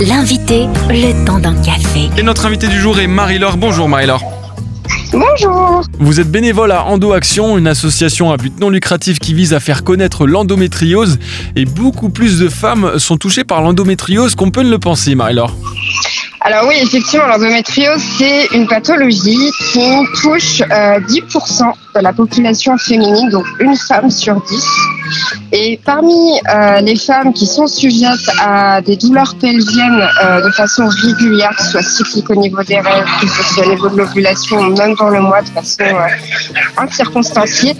L'invité, le temps d'un café. Et notre invité du jour est Marie-Laure. Bonjour Marie-Laure. Bonjour. Vous êtes bénévole à Endo Action, une association à but non lucratif qui vise à faire connaître l'endométriose. Et beaucoup plus de femmes sont touchées par l'endométriose qu'on peut ne le penser, Marie-Laure. Alors oui, effectivement, l'endométriose, c'est une pathologie qui touche euh, 10% de la population féminine, donc une femme sur 10. Et parmi euh, les femmes qui sont sujettes à des douleurs pelviennes euh, de façon régulière, que ce soit cyclique au niveau des règles, que ce soit au niveau de l'ovulation, même dans le mois de façon euh, incirconstanciée,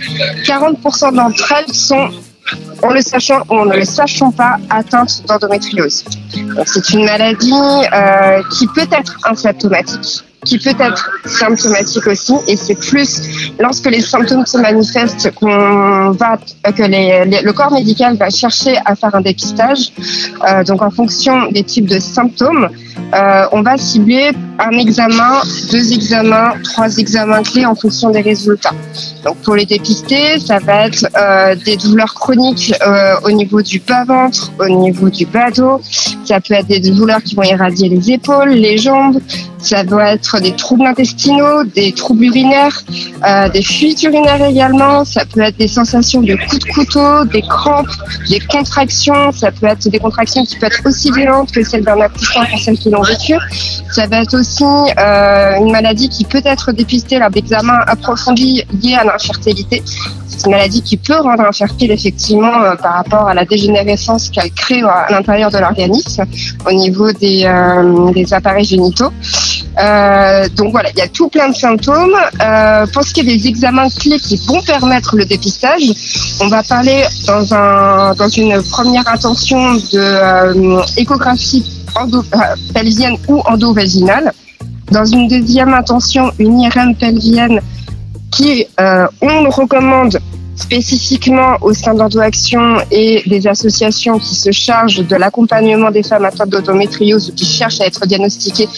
40% d'entre elles sont en le sachant en ne le sachant pas, atteintes d'endométriose. C'est une maladie euh, qui peut être asymptomatique, qui peut être symptomatique aussi, et c'est plus lorsque les symptômes se manifestent qu'on va, euh, que le corps médical va chercher à faire un dépistage. Euh, donc en fonction des types de symptômes, euh, on va cibler un examen, deux examens, trois examens clés en fonction des résultats. Donc pour les dépister, ça va être euh, des douleurs chroniques euh, au niveau du bas-ventre, au niveau du bas dos. Ça peut être des douleurs qui vont irradier les épaules, les jambes. Ça doit être des troubles intestinaux, des troubles urinaires, euh, des fuites urinaires également. Ça peut être des sensations de coups de couteau, des crampes, des contractions. Ça peut être des contractions qui peuvent être aussi violentes que celles d'un accouchement pour celles qui l'ont vécu. Ça va être aussi euh, une maladie qui peut être dépistée lors d'examens approfondis liés à l'infertilité. C'est une maladie qui peut rendre infertile effectivement euh, par rapport à la dégénérescence qu'elle crée à l'intérieur de l'organisme au niveau des, euh, des appareils génitaux. Euh, donc voilà, il y a tout plein de symptômes. Euh, pour ce qui est des examens clés qui vont permettre le dépistage, on va parler dans, un, dans une première intention de euh, pelvienne ou endovaginale. Dans une deuxième intention, une IRM pelvienne qui, on recommande spécifiquement au sein d'EndoAction et des associations qui se chargent de l'accompagnement des femmes atteintes d'endométriose ou qui cherchent à être diagnostiquées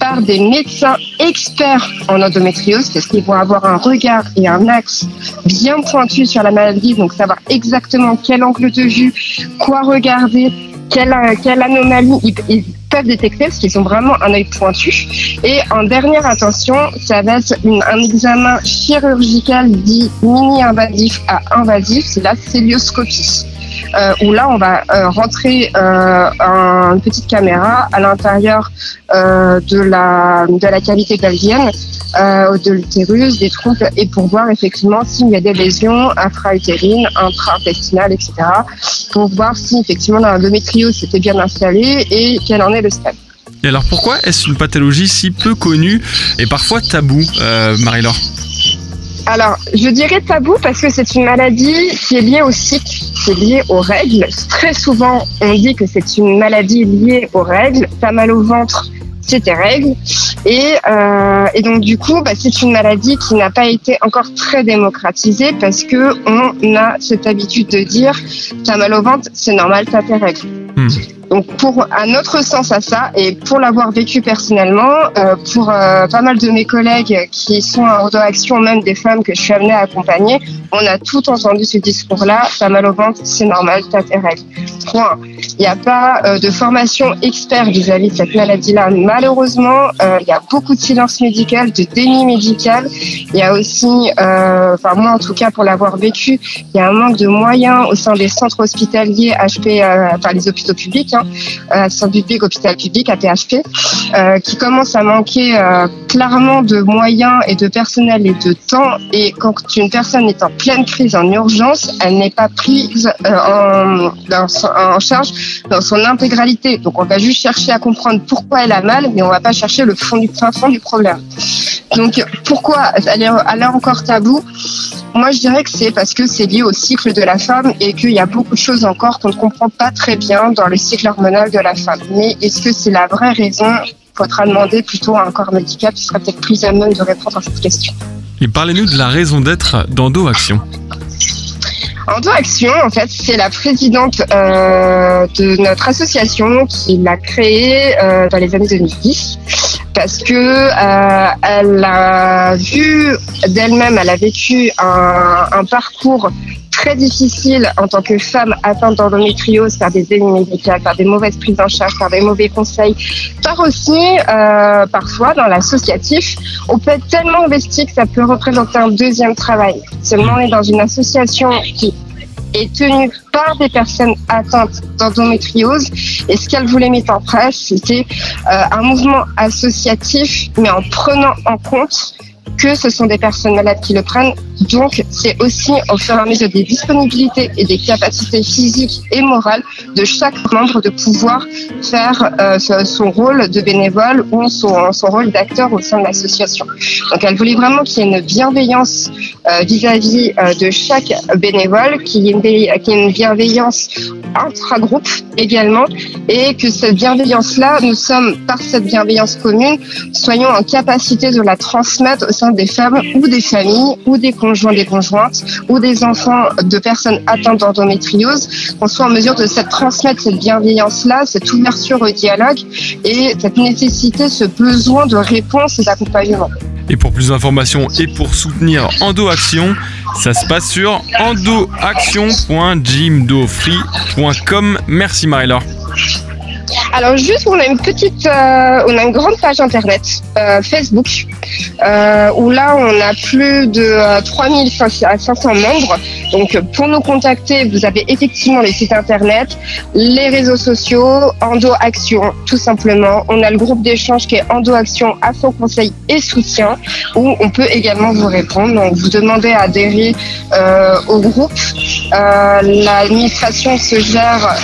par des médecins experts en endométriose, parce qu'ils vont avoir un regard et un axe bien pointu sur la maladie, donc savoir exactement quel angle de vue, quoi regarder, quelle, anomalie détecter, parce qu'ils ont vraiment un œil pointu. Et en dernière attention, ça va être un examen chirurgical dit mini-invasif à invasif, c'est la célioscopie. Euh, où là, on va euh, rentrer euh, un- une petite caméra à l'intérieur euh, de, la, de la cavité pelvienne, euh, de l'utérus, des trompes, et pour voir effectivement s'il y a des lésions intra-utérines, intra-intestinales, etc., pour voir si effectivement l'endométriose s'était bien installée et quel en est le stade. Et alors pourquoi est-ce une pathologie si peu connue et parfois taboue, euh, Marie-Laure? Alors, je dirais tabou parce que c'est une maladie qui est liée au cycle, qui est liée aux règles. Très souvent, on dit que c'est une maladie liée aux règles. T'as mal au ventre, c'est tes règles. Et, euh, et donc, du coup, bah, c'est une maladie qui n'a pas été encore très démocratisée parce que on a cette habitude de dire t'as mal au ventre, c'est normal, t'as tes règles. Hmm. Donc pour un autre sens à ça et pour l'avoir vécu personnellement, euh, pour euh, pas mal de mes collègues qui sont en action, même des femmes que je suis amenée à accompagner, on a tout entendu ce discours-là. T'as mal au ventre, c'est normal, t'as tes règles. Point. Il n'y a pas euh, de formation expert vis-à-vis de cette maladie-là. Malheureusement, euh, il y a beaucoup de silence médical, de déni médical. Il y a aussi, euh, enfin moi en tout cas pour l'avoir vécu, il y a un manque de moyens au sein des centres hospitaliers HP, euh, enfin les hôpitaux publics, euh, centre public, hôpital public, APHP, euh, qui commence à manquer euh, clairement de moyens et de personnel et de temps. Et quand une personne est en pleine crise, en urgence, elle n'est pas prise euh, en, charge dans son intégralité. Donc on va juste chercher à comprendre pourquoi elle a mal, mais on va pas chercher le fond du fin fond du problème. Donc pourquoi elle est encore tabou? Moi je dirais que c'est parce que c'est lié au cycle de la femme et qu'il y a beaucoup de choses encore qu'on ne comprend pas très bien dans le cycle hormonal de la femme. Mais est-ce que c'est la vraie raison faudra demander plutôt à un corps médical qui sera peut-être plus à même de répondre à cette question? Et parlez-nous de la raison d'être d'Endo Action. Endo Action, en fait, c'est la présidente euh, de notre association qui l'a créée euh, dans les années 2010 parce que euh, elle a vu d'elle-même, elle a vécu un, parcours très difficile en tant que femme atteinte d'endométriose par des délits médicales, par des mauvaises prises en charge, par des mauvais conseils, par aussi euh, parfois dans l'associatif, on peut être tellement investi que ça peut représenter un deuxième travail. Seulement on est dans une association qui est tenue par des personnes atteintes d'endométriose. Et ce qu'elle voulait mettre en place, c'était euh, un mouvement associatif, mais en prenant en compte que ce sont des personnes malades qui le prennent. Donc, c'est aussi au fur et à mesure des disponibilités et des capacités physiques et morales de chaque membre de pouvoir faire euh, son rôle de bénévole ou son, son rôle d'acteur au sein de l'association. Donc, elle voulait vraiment qu'il y ait une bienveillance euh, vis-à-vis euh, de chaque bénévole, qu'il y, ait une, une bienveillance intra-groupe également, et que cette bienveillance-là, nous sommes, par cette bienveillance commune, soyons en capacité de la transmettre au sein des femmes ou des familles ou des conjoints, des conjointes ou des enfants de personnes atteintes d'endométriose, qu'on soit en mesure de cette, transmettre cette bienveillance-là, cette ouverture au dialogue et cette nécessité, ce besoin de réponse et d'accompagnement. Et pour plus d'informations et pour soutenir Endo Action, ça se passe sur endoaction.jimdofree.com. Merci Marie-Laure. Alors juste, on a une petite, euh, on a une grande page internet euh, Facebook euh, où là on a plus de 3500 membres. Donc pour nous contacter, vous avez effectivement les sites internet, les réseaux sociaux, Endo Action tout simplement. On a le groupe d'échange qui est Endo Action Afro Conseil et Soutien où on peut également vous répondre. Donc vous demandez à adhérer au groupe. L'administration se gère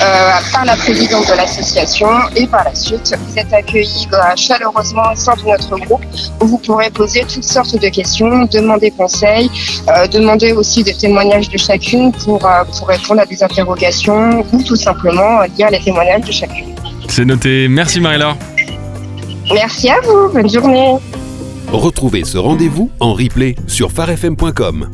par la présidente de l'association et par la suite, vous êtes accueillis bah, chaleureusement au sein de notre groupe où vous pourrez poser toutes sortes de questions, demander conseils, euh, demander aussi des témoignages de chacune pour, euh, pour répondre à des interrogations ou tout simplement lire les témoignages de chacune. C'est noté. Merci Marie-Laure. Merci à vous. Bonne journée. Retrouvez ce rendez-vous en replay sur farfm.com.